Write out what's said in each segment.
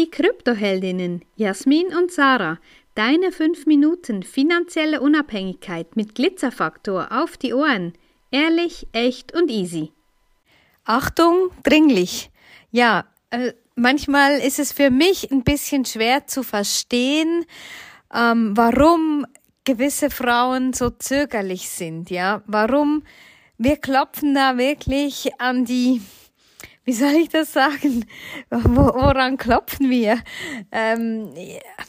Die Kryptoheldinnen Jasmin und Sarah, deine 5 Minuten finanzielle Unabhängigkeit mit Glitzerfaktor auf die Ohren. Ehrlich, echt und easy. Achtung, dringlich. Ja, äh, manchmal ist es für mich ein bisschen schwer zu verstehen, ähm, warum gewisse Frauen so zögerlich sind, ja, warum wir klopfen da wirklich an die, wie soll ich das sagen, woran klopfen wir? Ähm,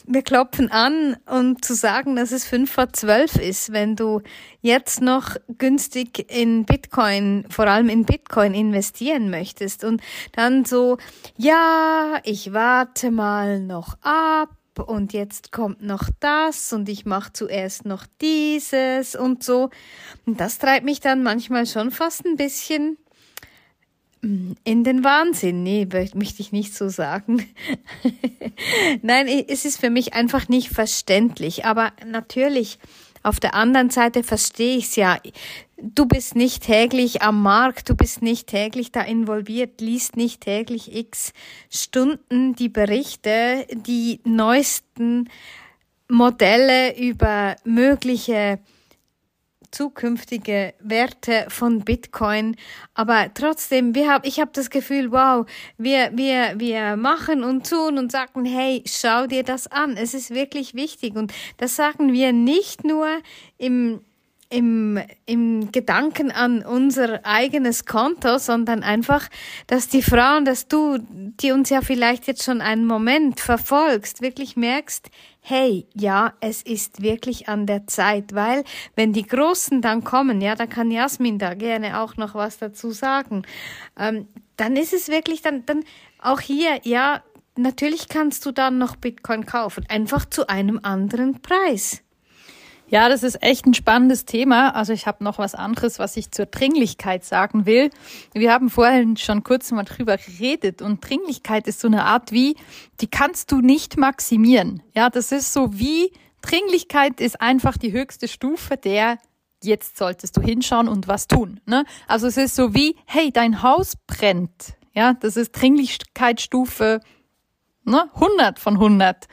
wir klopfen an, um zu sagen, dass es fünf vor zwölf ist, wenn du jetzt noch günstig in Bitcoin, vor allem in Bitcoin investieren möchtest und dann so, ja, ich warte mal noch ab und jetzt kommt noch das und ich mache zuerst noch dieses und so. Und das treibt mich dann manchmal schon fast ein bisschen in den Wahnsinn. Nee, möchte ich nicht so sagen. Nein, es ist für mich einfach nicht verständlich. Aber natürlich, auf der anderen Seite verstehe ich es ja du bist nicht täglich am Markt, du bist nicht täglich da involviert, liest nicht täglich x Stunden die Berichte, die neuesten Modelle über mögliche zukünftige Werte von Bitcoin. Aber trotzdem, wir hab, ich habe das Gefühl, wow, wir, wir, wir machen und tun und sagen, hey, schau dir das an. Es ist wirklich wichtig. Und das sagen wir nicht nur im im, im Gedanken an unser eigenes Konto, sondern einfach, dass die Frauen, dass du, die uns ja vielleicht jetzt schon einen Moment verfolgst, wirklich merkst, hey, ja, es ist wirklich an der Zeit, weil wenn die Großen dann kommen, ja, da kann Jasmin da gerne auch noch was dazu sagen, ähm, dann ist es wirklich dann, dann auch hier, ja, natürlich kannst du dann noch Bitcoin kaufen, einfach zu einem anderen Preis. Ja, das ist echt ein spannendes Thema. Also ich habe noch was anderes, was ich zur Dringlichkeit sagen will. Wir haben vorhin schon kurz mal drüber geredet und Dringlichkeit ist so eine Art wie, die kannst du nicht maximieren. Ja, das ist so wie, Dringlichkeit ist einfach die höchste Stufe der jetzt solltest du hinschauen und was tun. Ne? Also es ist so wie, hey, dein Haus brennt. Ja, das ist Dringlichkeitsstufe ne? 100 von 100.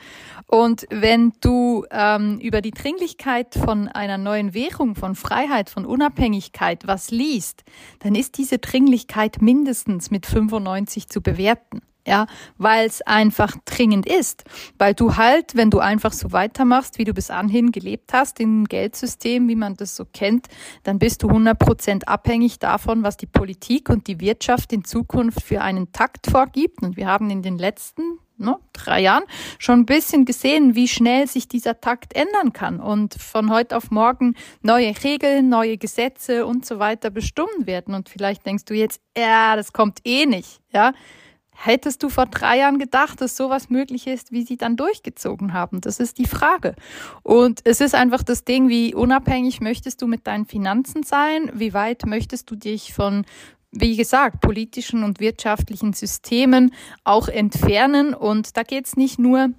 Und wenn du ähm, über die Dringlichkeit von einer neuen Währung, von Freiheit, von Unabhängigkeit was liest, dann ist diese Dringlichkeit mindestens mit 95 zu bewerten. Ja, weil es einfach dringend ist. Weil du halt, wenn du einfach so weitermachst, wie du bis anhin gelebt hast, im Geldsystem, wie man das so kennt, dann bist du 100 Prozent abhängig davon, was die Politik und die Wirtschaft in Zukunft für einen Takt vorgibt. Und wir haben in den letzten ne, drei Jahren schon ein bisschen gesehen, wie schnell sich dieser Takt ändern kann und von heute auf morgen neue Regeln, neue Gesetze und so weiter bestimmt werden. Und vielleicht denkst du jetzt, ja, das kommt eh nicht, ja. Hättest du vor drei Jahren gedacht, dass sowas möglich ist, wie sie dann durchgezogen haben? Das ist die Frage. Und es ist einfach das Ding, wie unabhängig möchtest du mit deinen Finanzen sein? Wie weit möchtest du dich von wie gesagt, politischen und wirtschaftlichen Systemen auch entfernen. Und da geht es nicht nur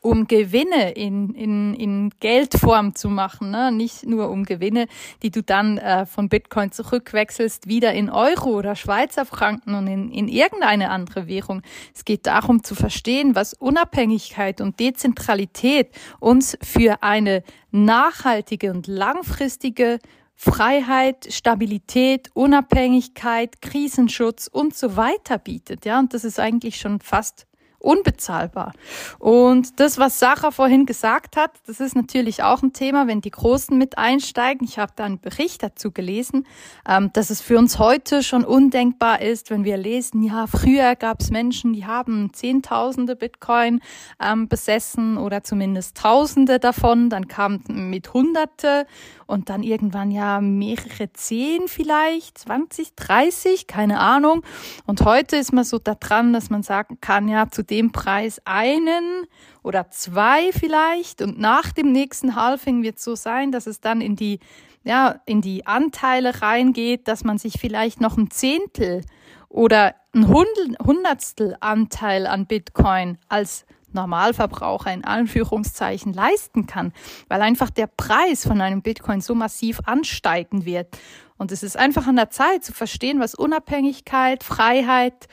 um Gewinne in, in, in Geldform zu machen, ne? nicht nur um Gewinne, die du dann äh, von Bitcoin zurückwechselst, wieder in Euro oder Schweizer Franken und in, in irgendeine andere Währung. Es geht darum zu verstehen, was Unabhängigkeit und Dezentralität uns für eine nachhaltige und langfristige Freiheit, Stabilität, Unabhängigkeit, Krisenschutz und so weiter bietet. Ja, und das ist eigentlich schon fast unbezahlbar. Und das, was Sarah vorhin gesagt hat, das ist natürlich auch ein Thema, wenn die Großen mit einsteigen. Ich habe da einen Bericht dazu gelesen, ähm, dass es für uns heute schon undenkbar ist, wenn wir lesen, ja, früher gab es Menschen, die haben Zehntausende Bitcoin ähm, besessen oder zumindest Tausende davon, dann kamen mit Hunderte und dann irgendwann ja mehrere zehn vielleicht, 20, 30, keine Ahnung. Und heute ist man so da dran, dass man sagen kann, ja, zu dem Preis einen oder zwei vielleicht. Und nach dem nächsten Halving wird es so sein, dass es dann in die, ja, in die Anteile reingeht, dass man sich vielleicht noch ein Zehntel oder ein Hundertstel Anteil an Bitcoin als Normalverbraucher in Anführungszeichen leisten kann, weil einfach der Preis von einem Bitcoin so massiv ansteigen wird. Und es ist einfach an der Zeit zu verstehen, was Unabhängigkeit, Freiheit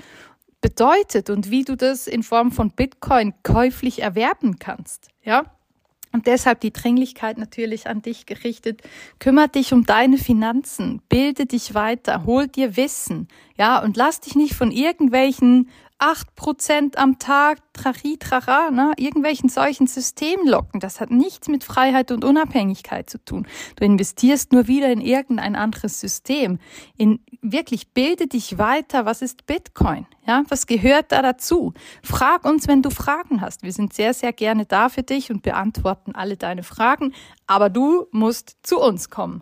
bedeutet und wie du das in Form von Bitcoin käuflich erwerben kannst. Ja? Und deshalb die Dringlichkeit natürlich an dich gerichtet. Kümmer dich um deine Finanzen, bilde dich weiter, hol dir Wissen, ja, und lass dich nicht von irgendwelchen acht Prozent am Tag, trari, trara, ne, irgendwelchen solchen Systemen locken. Das hat nichts mit Freiheit und Unabhängigkeit zu tun. Du investierst nur wieder in irgendein anderes System. In wirklich bilde dich weiter. Was ist Bitcoin? Ja, was gehört da dazu? Frag uns, wenn du Fragen hast. Wir sind sehr, sehr gerne da für dich und beantworten alle deine Fragen. Aber du musst zu uns kommen.